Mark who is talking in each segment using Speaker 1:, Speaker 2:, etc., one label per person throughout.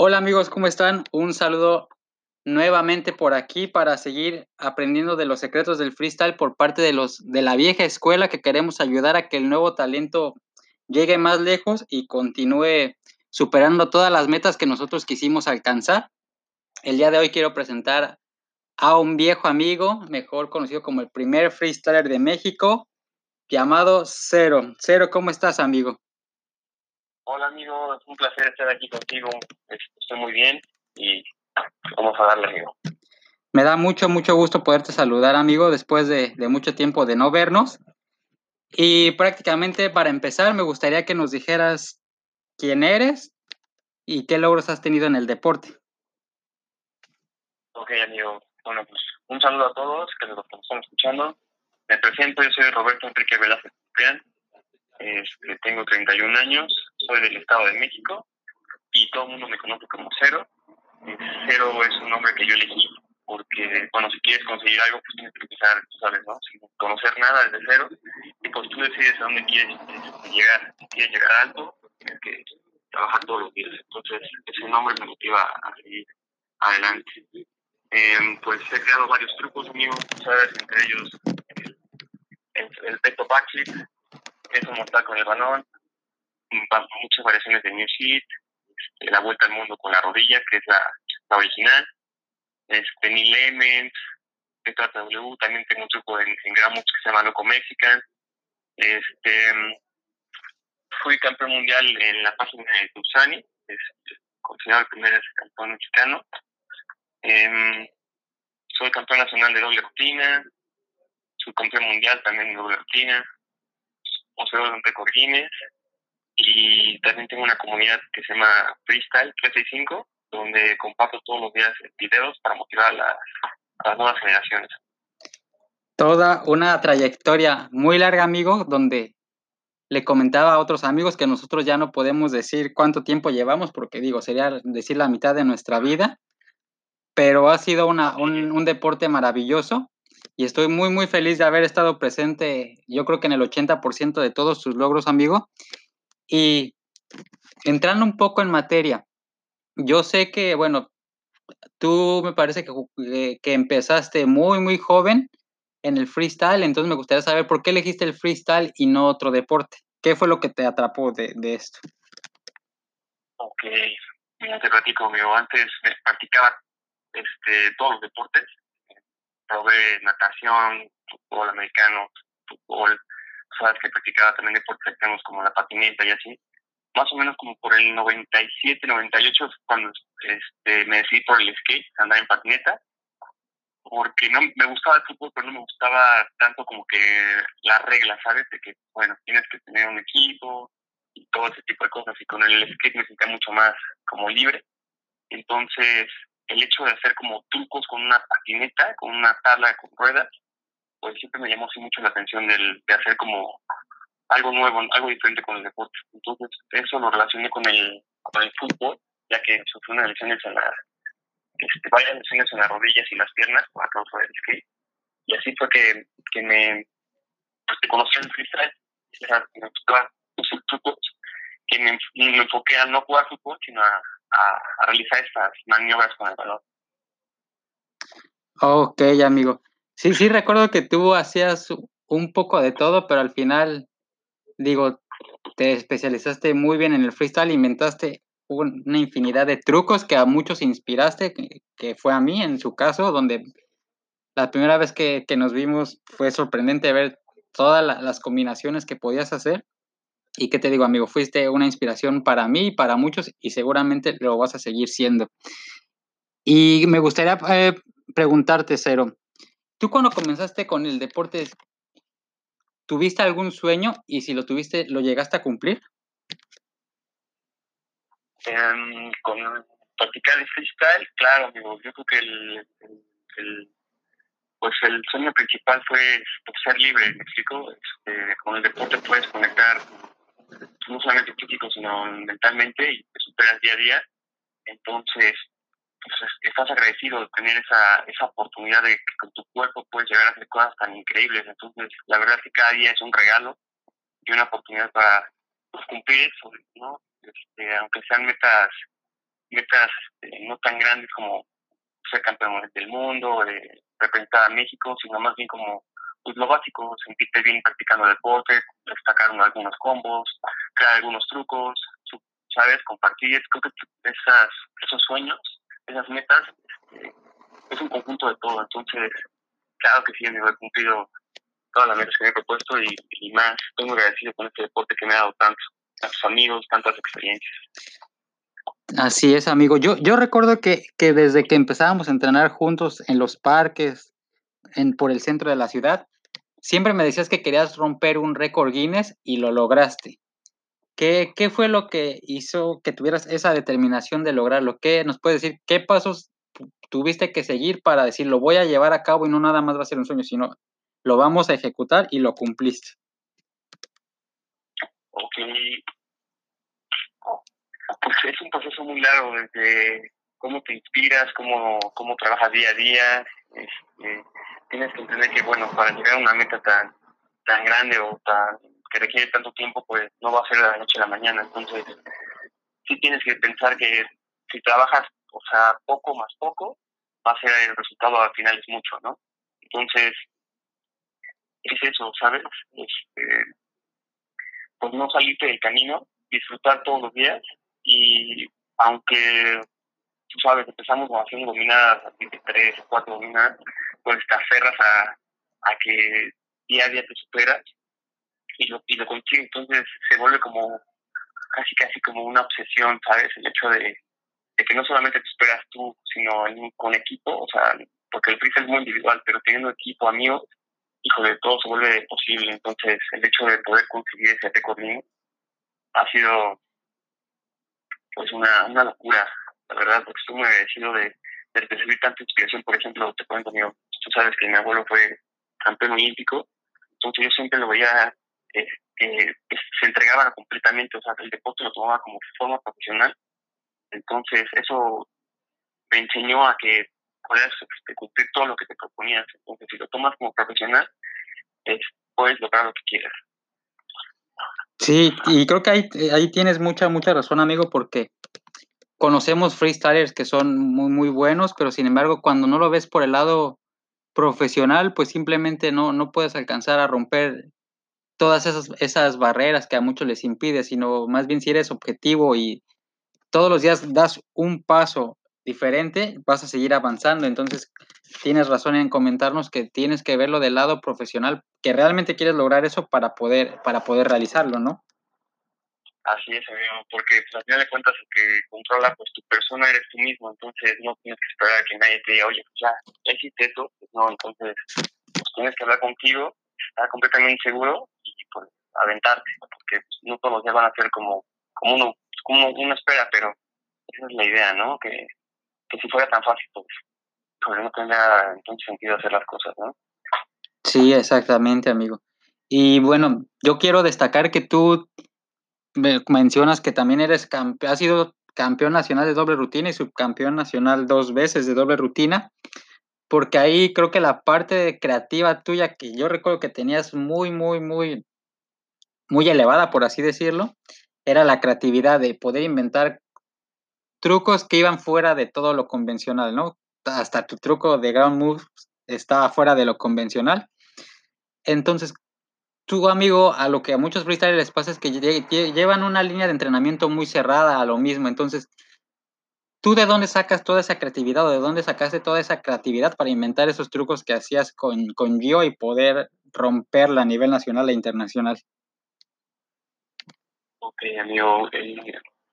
Speaker 1: Hola amigos, ¿cómo están? Un saludo nuevamente por aquí para seguir aprendiendo de los secretos del freestyle por parte de los de la vieja escuela que queremos ayudar a que el nuevo talento llegue más lejos y continúe superando todas las metas que nosotros quisimos alcanzar. El día de hoy quiero presentar a un viejo amigo, mejor conocido como el primer freestyler de México, llamado Cero. Cero, ¿cómo estás, amigo?
Speaker 2: Hola amigo, es un placer estar aquí contigo. Estoy muy bien y vamos a darle, amigo.
Speaker 1: Me da mucho, mucho gusto poderte saludar, amigo, después de, de mucho tiempo de no vernos. Y prácticamente para empezar, me gustaría que nos dijeras quién eres y qué logros has tenido en el deporte.
Speaker 2: Ok, amigo. Bueno, pues un saludo a todos que nos están escuchando. Me presento, yo soy Roberto Enrique Velázquez este, tengo 31 años, soy del Estado de México y todo el mundo me conoce como Cero. Cero es un nombre que yo elegí porque, bueno, si quieres conseguir algo, pues tienes que empezar, sabes, ¿no? Sin conocer nada desde cero y pues tú decides a dónde quieres este, llegar. Si quieres llegar alto, tienes que trabajar todos los días. Entonces, ese nombre me motiva a seguir adelante. Eh, pues he creado varios trucos amigos, ¿sabes? Entre ellos el, el, el peto backflip, peso mortal con el balón, muchas variaciones de New Sheet, este, la vuelta al mundo con la rodilla, que es la, original, este, Neil Lemons, W, también tengo un truco en, en que se llama Loco Mexican, este, fui campeón mundial en la página de Tupsani, es considerado el primer campeón mexicano, eh, soy campeón nacional de doble rutina, soy campeón mundial también de doble rutina, poseo de récord Guinness y también tengo una comunidad que se llama Freestyle 365, donde comparto todos los días videos para motivar a las, a las nuevas generaciones.
Speaker 1: Toda una trayectoria muy larga, amigo, donde le comentaba a otros amigos que nosotros ya no podemos decir cuánto tiempo llevamos, porque digo, sería decir la mitad de nuestra vida, pero ha sido una, un, un deporte maravilloso y estoy muy, muy feliz de haber estado presente, yo creo que en el 80% de todos sus logros, amigo. Y entrando un poco en materia, yo sé que, bueno, tú me parece que, eh, que empezaste muy, muy joven en el freestyle, entonces me gustaría saber por qué elegiste el freestyle y no otro deporte. ¿Qué fue lo que te atrapó de, de esto?
Speaker 2: Ok, mira, te platico, amigo. Antes practicaba este, todos los deportes, probé natación, fútbol americano, fútbol, sabes que practicaba también deportes extremos como la patineta y así. Más o menos como por el 97, 98 cuando este, me decidí por el skate, andar en patineta, porque no me gustaba el fútbol, pero no me gustaba tanto como que las reglas, ¿sabes? De que, bueno, tienes que tener un equipo y todo ese tipo de cosas. Y con el skate me sentía mucho más como libre. Entonces, el hecho de hacer como trucos con una patineta, con una tabla con ruedas, pues siempre me llamó así mucho la atención del, de hacer como algo nuevo, algo diferente con el deporte. Entonces, eso lo relacioné con el, con el fútbol, ya que sufrí unas lesiones en la, este, varias lesiones en las rodillas y las piernas por causa del skate. Y así fue que, que me pues, conocí el freestyle, me gustaba que me, me enfoqué a no jugar fútbol, sino a a, realizar estas maniobras con el balón.
Speaker 1: Ok, amigo. Sí, sí, recuerdo que tú hacías un poco de todo, pero al final, digo, te especializaste muy bien en el freestyle, inventaste una infinidad de trucos que a muchos inspiraste, que, fue a mí en su caso, donde la primera vez que, que nos vimos fue sorprendente ver todas las combinaciones que podías hacer. Y qué te digo, amigo, fuiste una inspiración para mí y para muchos y seguramente lo vas a seguir siendo. Y me gustaría eh, preguntarte, Cero, ¿tú cuando comenzaste con el deporte, tuviste algún sueño y si lo tuviste, lo llegaste a cumplir?
Speaker 2: Um, con practicar el freestyle, claro, amigo, yo creo que el, el, pues el sueño principal fue pues, ser libre, me explico, este, con el deporte puedes conectar no solamente físico, sino mentalmente y te superas día a día. Entonces, estás agradecido de tener esa, esa oportunidad de que con tu cuerpo puedes llegar a hacer cosas tan increíbles. Entonces, la verdad es que cada día es un regalo y una oportunidad para pues, cumplir eso, ¿no? Este, aunque sean metas metas este, no tan grandes como ser campeón del mundo, eh, representar a México, sino más bien como pues lo básico, sentirte bien practicando deporte, destacar algunos combos, crear algunos trucos, ¿sabes? Compartir, creo que esas, esos sueños, esas metas, eh, es un conjunto de todo, entonces, claro que sí, amigo, he cumplido todas las metas que me he propuesto y, y más, estoy muy agradecido con este deporte que me ha dado tanto, tantos amigos, tantas experiencias.
Speaker 1: Así es, amigo. Yo, yo recuerdo que, que desde que empezábamos a entrenar juntos en los parques, en, por el centro de la ciudad, siempre me decías que querías romper un récord Guinness y lo lograste. ¿Qué, ¿Qué fue lo que hizo que tuvieras esa determinación de lograrlo? ¿Qué nos puedes decir? ¿Qué pasos tuviste que seguir para decir lo voy a llevar a cabo y no nada más va a ser un sueño, sino lo vamos a ejecutar y lo cumpliste?
Speaker 2: Ok, pues es un proceso muy largo desde cómo te inspiras, cómo, cómo trabajas día a día. Este, tienes que entender que, bueno, para llegar a una meta tan, tan grande o tan que requiere tanto tiempo, pues no va a ser de la noche a la mañana. Entonces, sí tienes que pensar que si trabajas, o sea, poco más poco, va a ser el resultado al final es mucho, ¿no? Entonces, es eso, ¿sabes? Este, pues no salirte del camino, disfrutar todos los días y aunque, tú sabes, empezamos haciendo dominadas, tres, cuatro dominadas, pues te aferras a, a que día a día te superas y lo, y lo consigues. Entonces se vuelve como casi casi como una obsesión, ¿sabes? El hecho de, de que no solamente te esperas tú, sino con equipo, o sea, porque el freestyle es muy individual, pero teniendo equipo, amigos, hijo de todo se vuelve posible. Entonces el hecho de poder conseguir ese récord ha sido pues una, una locura, la verdad, porque estoy muy agradecido de, de recibir tanta inspiración. Por ejemplo, te cuento, mío, tú sabes que mi abuelo fue campeón olímpico, entonces yo siempre lo veía eh, que se entregaba completamente, o sea, el deporte lo tomaba como forma profesional. Entonces, eso me enseñó a que puedas este, cumplir todo lo que te proponías. Entonces, si lo tomas como profesional, puedes lograr lo que quieras.
Speaker 1: Sí, y creo que ahí, ahí tienes mucha, mucha razón, amigo, porque conocemos freestylers que son muy, muy buenos, pero sin embargo, cuando no lo ves por el lado profesional, pues simplemente no, no puedes alcanzar a romper todas esas, esas barreras que a muchos les impide, sino más bien si eres objetivo y todos los días das un paso diferente, vas a seguir avanzando. Entonces, tienes razón en comentarnos que tienes que verlo del lado profesional, que realmente quieres lograr eso para poder, para poder realizarlo, ¿no?
Speaker 2: Así es, amigo, porque pues, al final de cuentas el que controla pues tu persona eres tú mismo, entonces no tienes que esperar a que nadie te diga, oye, pues ya, hiciste eso, pues no, entonces pues, tienes que hablar contigo, estar completamente seguro pues aventarte, porque no todos los días van a ser como, como uno, como uno espera, pero esa es la idea, ¿no? Que, que si fuera tan fácil, pues, pues no tendría entonces sentido hacer las cosas, ¿no?
Speaker 1: Sí, exactamente, amigo. Y bueno, yo quiero destacar que tú mencionas que también eres campeón, has sido campeón nacional de doble rutina y subcampeón nacional dos veces de doble rutina, porque ahí creo que la parte creativa tuya que yo recuerdo que tenías muy, muy, muy, muy elevada, por así decirlo, era la creatividad de poder inventar trucos que iban fuera de todo lo convencional, ¿no? Hasta tu truco de ground moves estaba fuera de lo convencional. Entonces, tu amigo, a lo que a muchos freestylers les pasa es que llevan una línea de entrenamiento muy cerrada a lo mismo. Entonces, ¿tú de dónde sacas toda esa creatividad o de dónde sacaste toda esa creatividad para inventar esos trucos que hacías con, con Gio y poder romperla a nivel nacional e internacional?
Speaker 2: Ok, amigo, eh,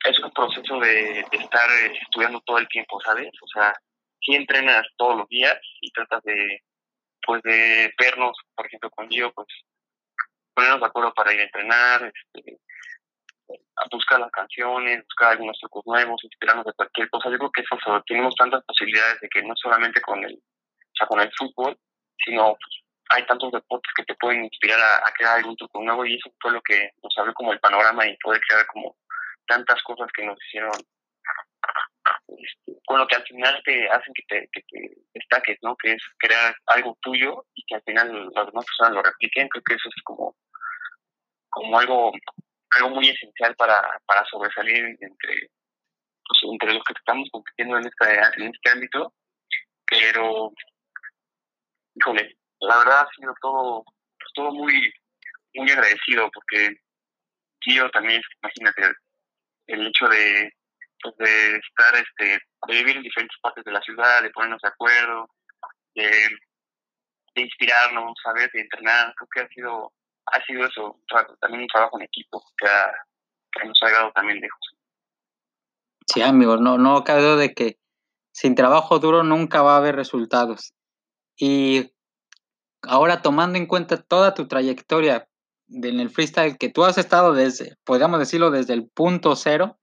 Speaker 2: es un proceso de, estar estudiando todo el tiempo, ¿sabes? O sea, si entrenas todos los días y tratas de, pues, de vernos, por ejemplo, con Gio, pues, ponernos de acuerdo para ir a entrenar, este, buscar las canciones, buscar algunos trucos nuevos, inspirarnos de cualquier cosa. Yo creo que eso, tenemos tantas posibilidades de que no solamente con el, o sea, con el fútbol, sino pues, hay tantos deportes que te pueden inspirar a, crear algún truco nuevo y eso fue lo que nos abrió como el panorama y poder crear como tantas cosas que nos hicieron este, con lo que al final te hacen que te, que destaques, ¿no? Que es crear algo tuyo y que al final las demás personas lo repliquen. Creo que eso es como como algo, algo muy esencial para, para sobresalir entre, pues, entre los que estamos compitiendo en, esta, en este ámbito, pero, híjole, la verdad ha sido todo, todo muy, muy agradecido porque yo también, imagínate, el hecho de, pues, de estar, este, de vivir en diferentes partes de la ciudad, de ponernos de acuerdo, de, de inspirarnos, saber, de entrenar, creo que ha sido, ha sido eso, también un trabajo en equipo que, que nos ha llegado también lejos.
Speaker 1: Sí, amigo, no, no cabe de que sin trabajo duro nunca va a haber resultados. Y ahora tomando en cuenta toda tu trayectoria en el freestyle que tú has estado desde, podríamos decirlo, desde el punto cero,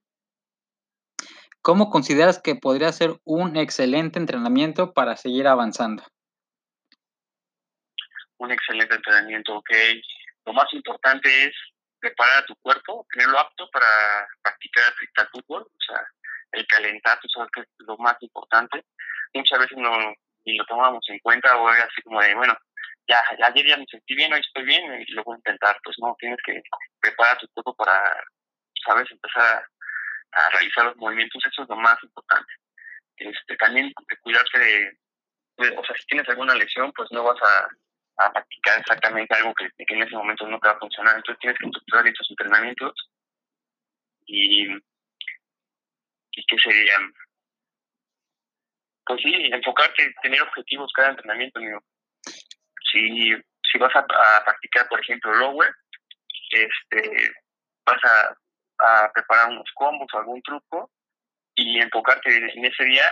Speaker 1: ¿cómo consideras que podría ser un excelente entrenamiento para seguir avanzando?
Speaker 2: Un excelente entrenamiento, ok. Lo más importante es preparar a tu cuerpo, tenerlo apto para practicar freestyle fútbol, o sea, el calentar, tú sabes que es lo más importante. Muchas veces no ni lo tomamos en cuenta o es así como de, bueno, ya, ayer ya me sentí bien, hoy estoy bien y lo voy a intentar. Pues no, tienes que preparar tu cuerpo para, sabes, empezar a, realizar los movimientos, eso es lo más importante. Este, también cuidarse de, o sea, si tienes alguna lesión, pues no vas a, practicar exactamente algo que, que, en ese momento no te va a funcionar. Entonces tienes que estructurar estos entrenamientos y, y que pues sí, enfocarte, tener objetivos cada entrenamiento, amigo si, si vas a, practicar, por ejemplo, lower, este, vas a, preparar unos combos o algún truco y enfocarte en ese día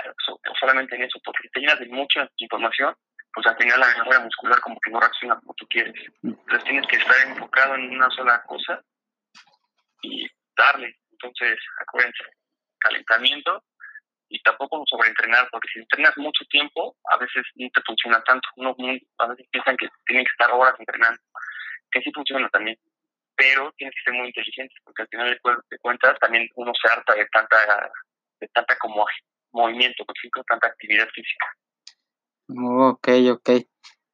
Speaker 2: solamente en eso, porque te llenas de mucha información, pues al final la memoria muscular como que no reacciona como tú quieres. Entonces tienes que estar enfocado en una sola cosa y darle. Entonces, acuérdense, calentamiento, y tampoco sobreentrenar, porque si entrenas mucho tiempo, a veces no te funciona tanto. Uno, a veces piensan que tienen que estar horas entrenando, que sí funciona también, pero tienes que ser muy inteligente, porque al final de cuentas también uno se harta de tanta, de tanta como movimiento, ejemplo, tanta actividad física.
Speaker 1: Ok, ok.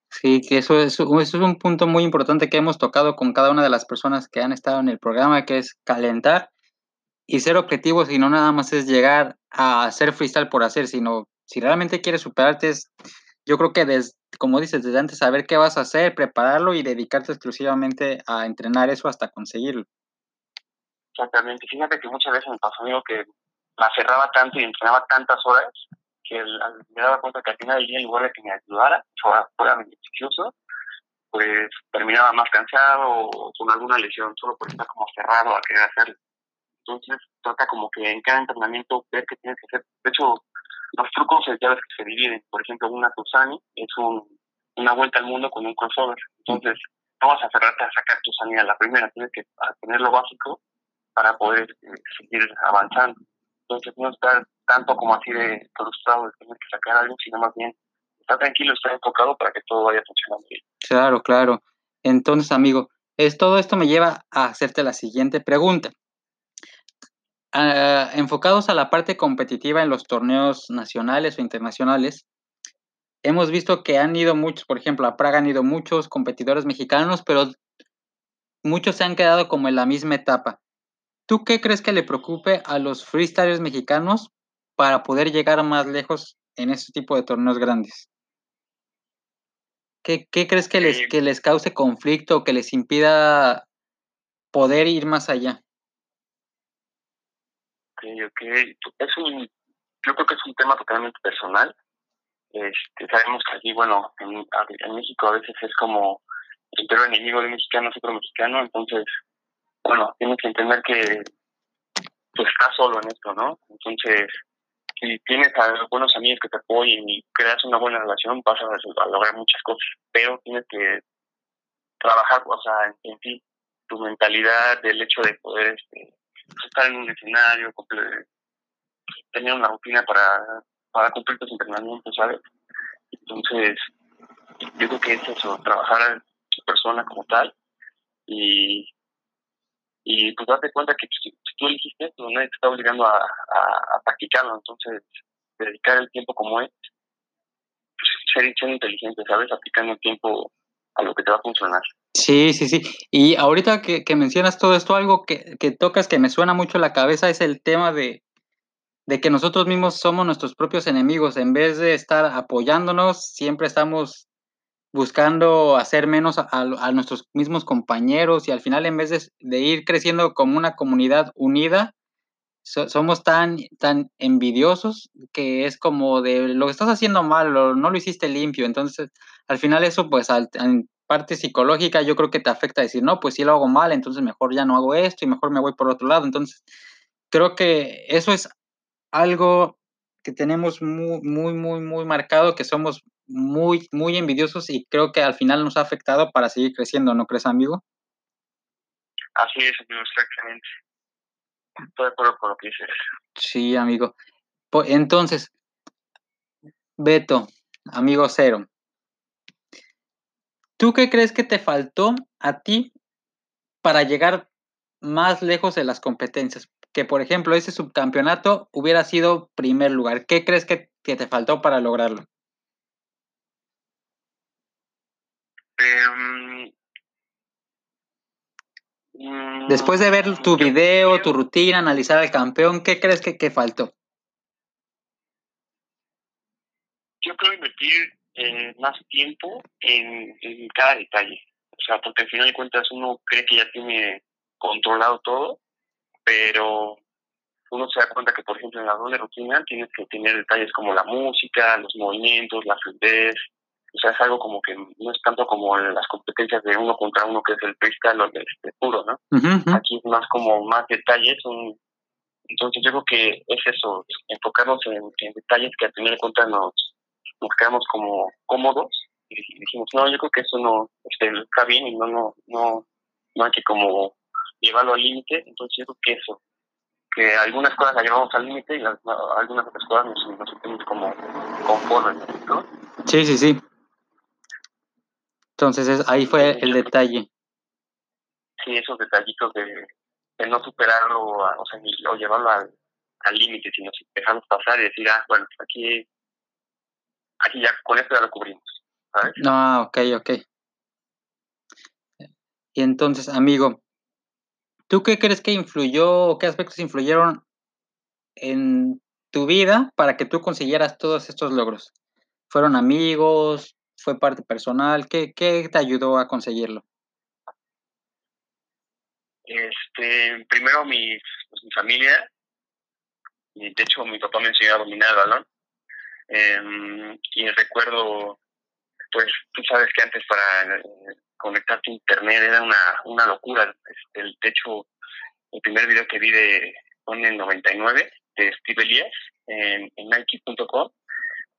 Speaker 1: Sí, que eso es, eso es un punto muy importante que hemos tocado con cada una de las personas que han estado en el programa, que es calentar y ser objetivo, si no nada más es llegar a hacer freestyle por hacer, sino si realmente quieres superarte, es, yo creo que desde, como dices, desde antes saber qué vas a hacer, prepararlo y dedicarte exclusivamente a entrenar eso hasta conseguirlo.
Speaker 2: Exactamente. Fíjate que muchas veces me pasó amigo que me aferraba tanto y entrenaba tantas horas que me daba cuenta que al final del día, en lugar de que me ayudara, fuera, fuera beneficioso, pues terminaba más cansado o con alguna lesión, solo por estar como aferrado a querer hacerlo. Entonces trata como que en cada entrenamiento ver qué tienes que hacer. De hecho, los trucos ya ves que se dividen. Por ejemplo, una Tusani es un, una vuelta al mundo con un crossover. Entonces, no vas a cerrarte a sacar Tusani a la primera, tienes que tener lo básico para poder eh, seguir avanzando. Entonces, no estar tanto como así de frustrado de tener que sacar algo, sino más bien estar tranquilo, estar enfocado para que todo vaya funcionando bien.
Speaker 1: Claro, claro. Entonces, amigo, es, todo esto me lleva a hacerte la siguiente pregunta. Ah, enfocados a la parte competitiva en los torneos nacionales o internacionales, hemos visto que han ido muchos, por ejemplo, a Praga han ido muchos competidores mexicanos, pero muchos se han quedado como en la misma etapa. ¿Tú qué crees que le preocupe a los freestylers mexicanos para poder llegar más lejos en este tipo de torneos grandes? ¿Qué, qué crees que les, que les cause conflicto o que les impida poder ir más allá?
Speaker 2: Ok, ok. Es un, yo creo que es un tema totalmente personal. Este, sabemos que aquí, bueno, en, en México a veces es como el peor enemigo de mexicano es otro mexicano, entonces, bueno, tienes que entender que pues estás solo en esto, ¿no? Entonces, si tienes a buenos amigos que te apoyen y creas una buena relación, vas a, lograr muchas cosas, pero tienes que trabajar, o sea, en, ti, tu mentalidad, del hecho de poder este, estar en un escenario, tener una rutina para, para cumplir tus entrenamientos, ¿sabes? Entonces, yo creo que es eso, trabajar a su persona como tal y, y pues darte cuenta que si, tú elegiste esto, nadie te está obligando a, a, practicarlo, entonces dedicar el tiempo como es, pues, ser, ser inteligente, ¿sabes? Aplicando el tiempo a lo que te va a funcionar.
Speaker 1: Sí, sí, sí. Y ahorita que, mencionas todo esto, algo que, que, tocas que me suena mucho la cabeza es el tema de de que nosotros mismos somos nuestros propios enemigos. En vez de estar apoyándonos, siempre estamos buscando hacer menos a, nuestros mismos compañeros y al final en vez de, ir creciendo como una comunidad unida, somos tan, tan envidiosos que es como de lo que estás haciendo mal o no lo hiciste limpio. Entonces, al final eso pues en parte psicológica yo creo que te afecta decir, no, pues si lo hago mal, entonces mejor ya no hago esto y mejor me voy por otro lado. Entonces, creo que eso es algo que tenemos muy, muy, muy, muy marcado, que somos muy, muy envidiosos y creo que al final nos ha afectado para seguir creciendo, ¿no crees, amigo?
Speaker 2: Así es, amigo, exactamente. Estoy de acuerdo con lo que dices.
Speaker 1: Sí, amigo. Entonces, Beto, amigo cero, ¿tú qué crees que te faltó a ti para llegar más lejos de las competencias? Que, por ejemplo, ese subcampeonato hubiera sido primer lugar. ¿Qué crees que, que te faltó para lograrlo?
Speaker 2: Em,
Speaker 1: Después de ver tu mm, video, tu rutina, analizar al campeón, ¿qué crees que, que faltó?
Speaker 2: Yo creo invertir eh, más tiempo en, en, cada detalle. O sea, porque al final de cuentas uno cree que ya tiene controlado todo, pero uno se da cuenta que, por ejemplo, en la doble rutina tienes que tener detalles como la música, los movimientos, la fluidez, o sea, es algo como que no es tanto como las competencias de uno contra uno, que es el freestyle o el este, puro, ¿no? Aquí es más como más detalles. entonces yo creo que es eso, enfocarnos en, detalles que al final de cuentas nos, nos quedamos como cómodos y dijimos, no, yo creo que eso no este, está bien y no, no, no, no hay que como llevarlo al límite. Entonces yo creo que eso, que algunas cosas las llevamos al límite y algunas otras cosas nos, nos sentimos como conformes, ¿no?
Speaker 1: Sí, sí, sí. Entonces ahí fue el detalle.
Speaker 2: Sí, esos detallitos de, no superarlo o, sea, o llevarlo al límite, sino dejarnos pasar y decir, ah, bueno, aquí, aquí ya con esto ya lo cubrimos. ¿sabes?
Speaker 1: No, ok, ok. Y entonces, amigo, ¿tú qué crees que influyó o qué aspectos influyeron en tu vida para que tú consiguieras todos estos logros? ¿Fueron amigos? fue parte personal? ¿Qué, qué te ayudó a conseguirlo?
Speaker 2: Este, primero mi, pues, mi familia, de hecho mi papá me enseñó a dominar el balón. Em, y recuerdo, pues tú sabes que antes para eh, conectarte a internet era una, una locura. Este, el, de hecho, el primer video que vi de fue en el 99 de Steve Elias en, en Nike.com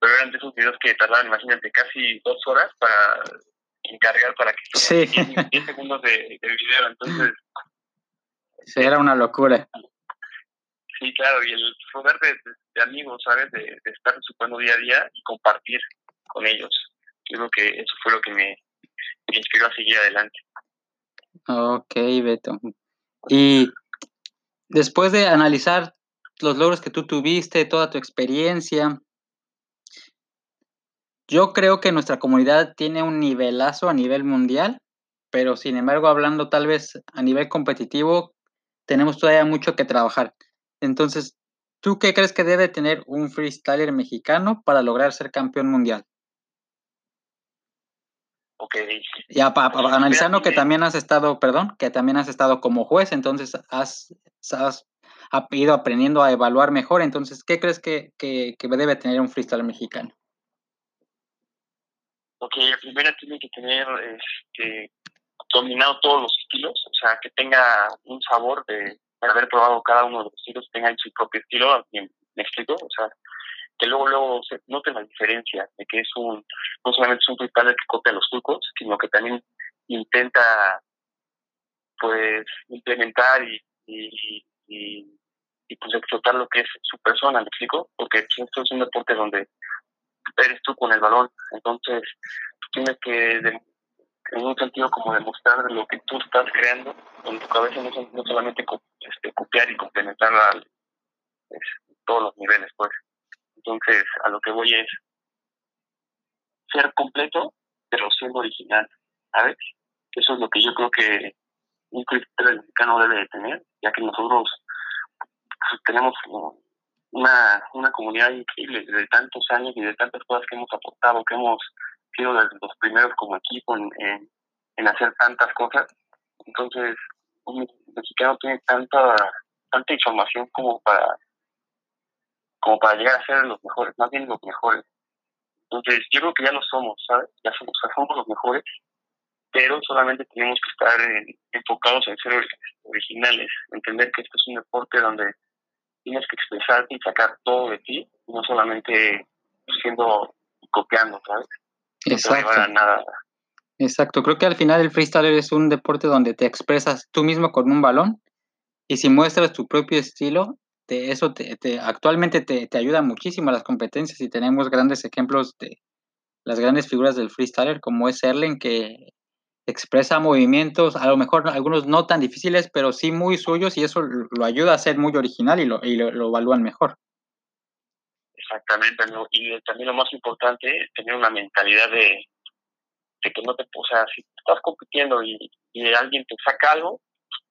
Speaker 2: pero eran de esos videos que tardaban, imagínate, casi dos horas para encargar para que
Speaker 1: sí.
Speaker 2: 10, segundos de, video, entonces...
Speaker 1: Sí, era una locura.
Speaker 2: Sí, claro, y el poder de, amigos, ¿sabes? De, estar suponiendo día a día y compartir con ellos. Yo creo que eso fue lo que me, me inspiró a seguir adelante.
Speaker 1: Ok, Beto. Y después de analizar los logros que tú tuviste, toda tu experiencia, yo creo que nuestra comunidad tiene un nivelazo a nivel mundial, pero sin embargo, hablando tal vez a nivel competitivo, tenemos todavía mucho que trabajar. Entonces, ¿tú qué crees que debe tener un freestyler mexicano para lograr ser campeón mundial?
Speaker 2: Ok.
Speaker 1: Ya, analizando que también has estado, perdón, que también has estado como juez, entonces has, has ido aprendiendo a evaluar mejor. Entonces, ¿qué crees que, que, que debe tener un freestyler mexicano?
Speaker 2: porque primero tiene que tener este, dominado todos los estilos, o sea, que tenga un sabor de, haber probado cada uno de los estilos, tenga su propio estilo, me explico, o sea, que luego luego se note la diferencia de que es un, no solamente es un freestyler que copia los trucos, sino que también intenta pues implementar y, y, y, pues explotar lo que es su persona, ¿me explico? Porque pues, esto es un deporte donde eres tú con el balón. Entonces, tienes que, en un sentido, como demostrar lo que tú estás creando en tu cabeza, no, solamente este, copiar y complementar a todos los niveles, pues. Entonces, a lo que voy es ser completo, pero siendo original, ¿sabes? Eso es lo que yo creo que un cristiano mexicano debe de tener, ya que nosotros tenemos una, una comunidad increíble de tantos años y de tantas cosas que hemos aportado, que hemos sido los primeros como equipo en, en, hacer tantas cosas. Entonces, un mexicano tiene tanta, tanta información como para, como para llegar a ser los mejores, más bien los mejores. Entonces, yo creo que ya lo somos, ¿sabes? Ya somos, somos los mejores, pero solamente tenemos que estar enfocados en ser originales, entender que esto es un deporte donde tienes que expresarte y sacar todo de ti, no solamente siendo copiando, ¿sabes?
Speaker 1: Exacto. nada. Exacto, creo que al final el freestyle es un deporte donde te expresas tú mismo con un balón y si muestras tu propio estilo, te, eso te, actualmente te, te, ayuda muchísimo a las competencias y tenemos grandes ejemplos de las grandes figuras del freestyler como es Erlen que expresa movimientos, a lo mejor algunos no tan difíciles, pero sí muy suyos y eso lo ayuda a ser muy original y lo, y lo, evalúan mejor.
Speaker 2: Exactamente, y también lo más importante, es tener una mentalidad de, que no te, o sea, si estás compitiendo y, y alguien te saca algo,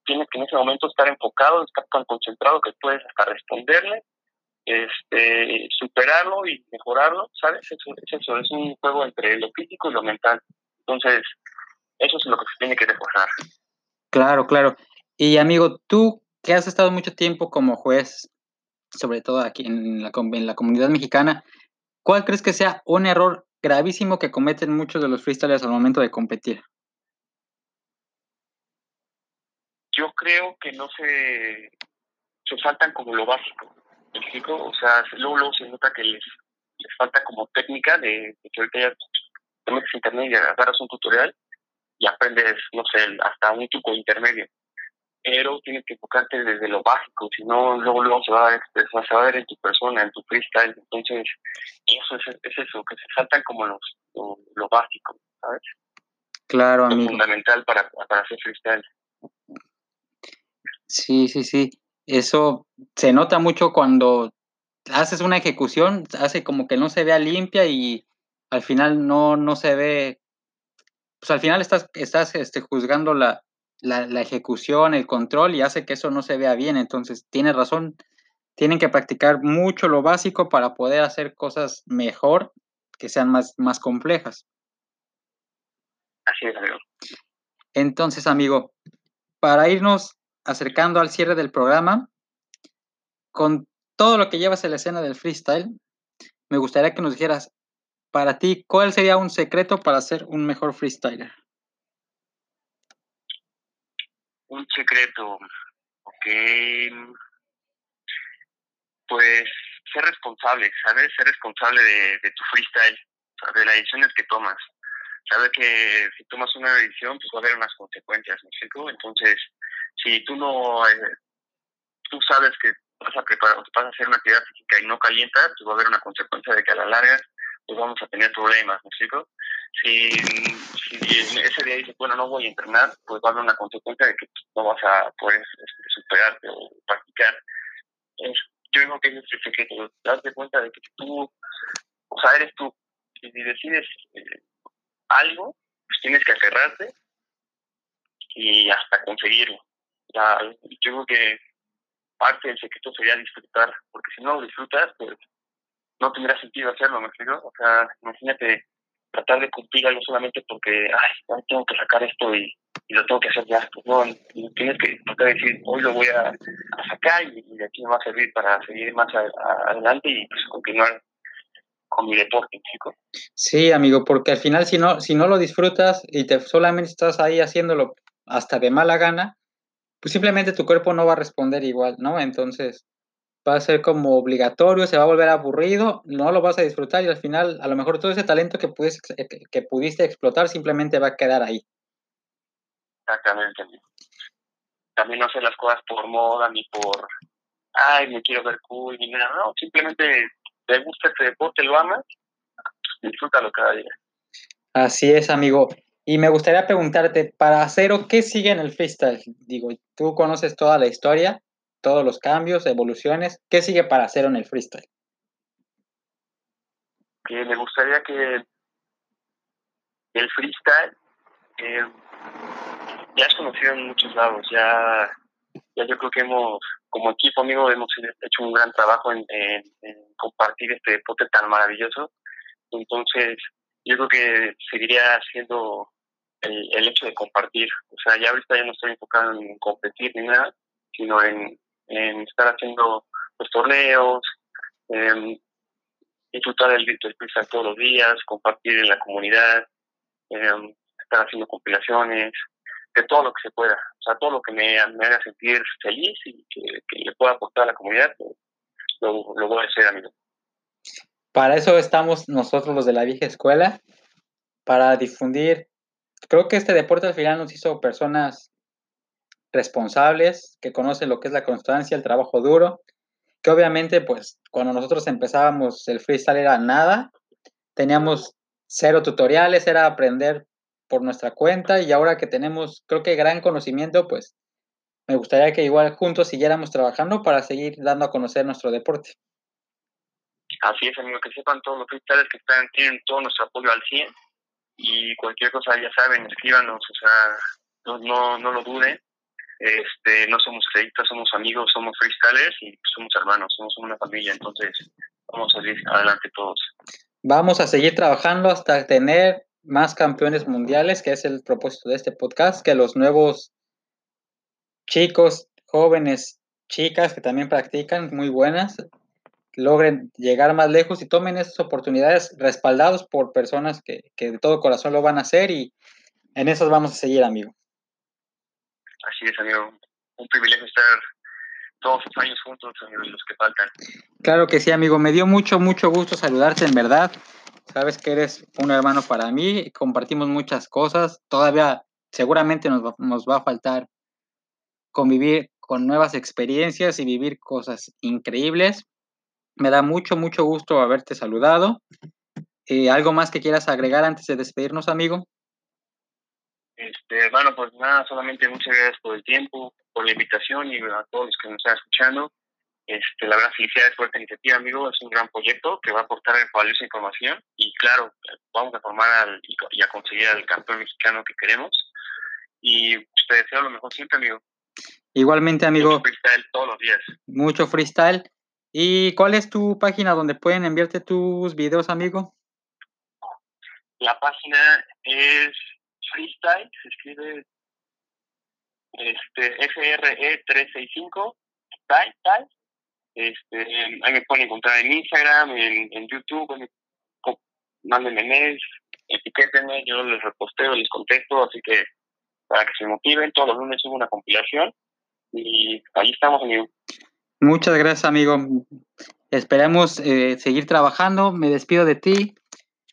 Speaker 2: tienes que en ese momento estar enfocado, estar tan concentrado que puedes hasta responderle, este, superarlo y mejorarlo, ¿sabes? Eso, eso es un juego entre lo físico y lo mental. Entonces, eso es lo que se tiene que reforzar.
Speaker 1: Claro, claro. Y amigo, tú que has estado mucho tiempo como juez, sobre todo aquí en la, en la comunidad mexicana, ¿cuál crees que sea un error gravísimo que cometen muchos de los freestylers al momento de competir?
Speaker 2: Yo creo que no se, se saltan como lo básico. ¿Me explico? O sea, luego, se nota que les, les falta como técnica de, que ahorita ya te metes internet y agarras un tutorial y aprendes, no sé, hasta un truco intermedio. Pero tienes que enfocarte desde lo básico, si no, luego, luego se va, a expresar, se va a ver en tu persona, en tu freestyle. Entonces, eso es, es eso, que se saltan como los, lo, básico, ¿sabes?
Speaker 1: Claro, amigo.
Speaker 2: Es fundamental para, para hacer freestyle.
Speaker 1: Sí, sí, sí. Eso se nota mucho cuando haces una ejecución, hace como que no se vea limpia y al final no, no se ve pues al final estás, estás este, juzgando la, la, ejecución, el control y hace que eso no se vea bien. Entonces, tienes razón, tienen que practicar mucho lo básico para poder hacer cosas mejor, que sean más, más complejas.
Speaker 2: Así es, amigo.
Speaker 1: Entonces, amigo, para irnos acercando al cierre del programa, con todo lo que llevas en la escena del freestyle, me gustaría que nos dijeras para ti, ¿cuál sería un secreto para ser un mejor freestyler?
Speaker 2: Un secreto, ok. Pues ser responsable, ¿sabes? Ser responsable de, tu freestyle, de las decisiones que tomas. Sabes que si tomas una decisión, pues va a haber unas consecuencias, ¿me explico? Entonces, si tú no, eh, tú sabes que vas a preparar, vas a hacer una actividad física y no calientas, pues va a haber una consecuencia de que a la larga pues vamos a tener problemas, ¿me explico? Si, ese día dices, bueno, no voy a entrenar, pues va a haber una consecuencia de que no vas a poder este, superarte o practicar. yo digo que es el secreto, darte cuenta de que tú, o sea, eres tú, si decides eh, algo, pues tienes que aferrarte y hasta conseguirlo. Ya, yo creo que parte del secreto sería disfrutar, porque si no lo disfrutas, pues no tendría sentido hacerlo, ¿me explico? O sea, imagínate tratar de cumplir algo solamente porque, ay, tengo que sacar esto y, lo tengo que hacer ya. Pues no, tienes que tratar de decir, hoy lo voy a, sacar y, de aquí me va a servir para seguir más adelante y pues continuar con mi deporte, chico.
Speaker 1: Sí, amigo, porque al final si no, si no lo disfrutas y te solamente estás ahí haciéndolo hasta de mala gana, pues simplemente tu cuerpo no va a responder igual, ¿no? Entonces, va a ser como obligatorio, se va a volver aburrido, no lo vas a disfrutar y al final a lo mejor todo ese talento que pudiste, que pudiste explotar simplemente va a quedar ahí.
Speaker 2: Exactamente. También no hacer las cosas por moda ni por, ay, me quiero ver cool ni nada, no, simplemente te gusta este deporte, lo amas, disfrútalo cada día.
Speaker 1: Así es, amigo. Y me gustaría preguntarte, para Cero, ¿qué sigue en el freestyle? Digo, tú conoces toda la historia, todos los cambios, evoluciones. ¿Qué sigue para hacer en el freestyle?
Speaker 2: Que me gustaría que el freestyle eh, ya es conocido en muchos lados, ya, ya yo creo que hemos como equipo, amigo, hemos hecho un gran trabajo en, compartir este deporte tan maravilloso. Entonces, yo creo que seguiría siendo el, el, hecho de compartir. O sea, ya ahorita ya no estoy enfocado en competir ni nada, sino en, en estar haciendo los torneos, eh, disfrutar del, del todos los días, compartir en la comunidad, eh, estar haciendo compilaciones, de todo lo que se pueda, o sea, todo lo que me, haga sentir feliz y que, le pueda aportar a la comunidad, pues, lo, lo voy a hacer, amigo.
Speaker 1: Para eso estamos nosotros los de la vieja escuela, para difundir. Creo que este deporte al final nos hizo personas responsables, que conocen lo que es la constancia, el trabajo duro, que obviamente pues cuando nosotros empezábamos el freestyle era nada, teníamos cero tutoriales, era aprender por nuestra cuenta y ahora que tenemos, creo que gran conocimiento, pues me gustaría que igual juntos siguiéramos trabajando para seguir dando a conocer nuestro deporte.
Speaker 2: Así es, amigo, que sepan todos los freestylers que están, tienen todo nuestro apoyo al 100 y cualquier cosa ya saben, escríbanos, o sea, no, no, no lo duden. Este, no somos créditos, somos amigos, somos freestylers y somos hermanos, somos una familia, entonces vamos a salir adelante todos.
Speaker 1: Vamos a seguir trabajando hasta tener más campeones mundiales, que es el propósito de este podcast, que los nuevos chicos, jóvenes, chicas que también practican, muy buenas, logren llegar más lejos y tomen esas oportunidades respaldados por personas que, que de todo corazón lo van a hacer y en eso vamos a seguir, amigo.
Speaker 2: Así es, amigo. Un privilegio estar todos los años juntos, amigo, los que faltan.
Speaker 1: Claro que sí, amigo. Me dio mucho, mucho gusto saludarte, en verdad. Sabes que eres un hermano para mí, compartimos muchas cosas, todavía seguramente nos va, nos va a faltar convivir con nuevas experiencias y vivir cosas increíbles. Me da mucho, mucho gusto haberte saludado. Eh, ¿Algo más que quieras agregar antes de despedirnos, amigo?
Speaker 2: Este, bueno, pues nada, solamente muchas gracias por el tiempo, por la invitación y a todos los que nos están escuchando. Este, la verdad, felicidades por esta iniciativa, amigo. Es un gran proyecto que va a aportar valiosa información y, claro, vamos a formar al, y a conseguir al campeón mexicano que queremos. Y te deseo lo mejor siempre, amigo.
Speaker 1: Igualmente, amigo.
Speaker 2: Mucho freestyle todos los días.
Speaker 1: Mucho freestyle. ¿Y cuál es tu página donde pueden enviarte tus videos, amigo?
Speaker 2: La página es freestyle, se escribe este, FRE365, style, style, este, ahí me pueden encontrar en Instagram, en, en YouTube, mándenme mails, etiquétenme, yo les reposteo, les contesto, así que para que se motiven, todos los lunes subo una compilación y ahí estamos, amigo.
Speaker 1: Muchas gracias, amigo. Esperemos eh, seguir trabajando. Me despido de ti.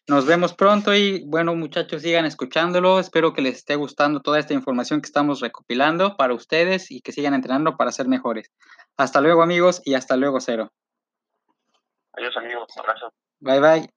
Speaker 1: Nos vemos pronto y bueno, muchachos, sigan escuchándolo. Espero que les esté gustando toda esta información que estamos recopilando para ustedes y que sigan entrenando para ser mejores. Hasta luego amigos y hasta luego Cero.
Speaker 2: Adiós amigos, abrazo.
Speaker 1: Bye bye.